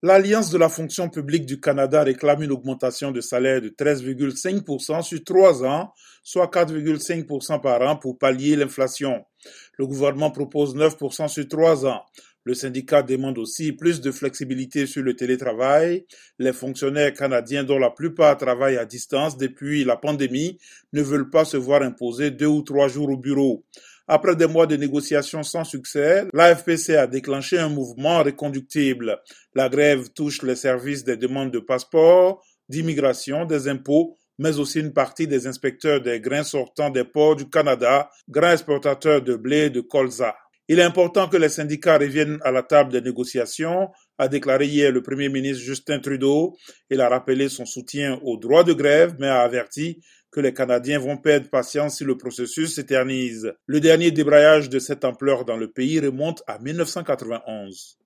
L'Alliance de la fonction publique du Canada réclame une augmentation de salaire de 13,5% sur trois ans, soit 4,5% par an pour pallier l'inflation. Le gouvernement propose 9% sur trois ans. Le syndicat demande aussi plus de flexibilité sur le télétravail. Les fonctionnaires canadiens dont la plupart travaillent à distance depuis la pandémie ne veulent pas se voir imposer deux ou trois jours au bureau. Après des mois de négociations sans succès, l'AFPC a déclenché un mouvement reconductible. La grève touche les services des demandes de passeport, d'immigration, des impôts, mais aussi une partie des inspecteurs des grains sortants des ports du Canada, grands exportateurs de blé et de colza. Il est important que les syndicats reviennent à la table des négociations, a déclaré hier le Premier ministre Justin Trudeau. Il a rappelé son soutien au droit de grève, mais a averti que les Canadiens vont perdre patience si le processus s'éternise. Le dernier débrayage de cette ampleur dans le pays remonte à 1991.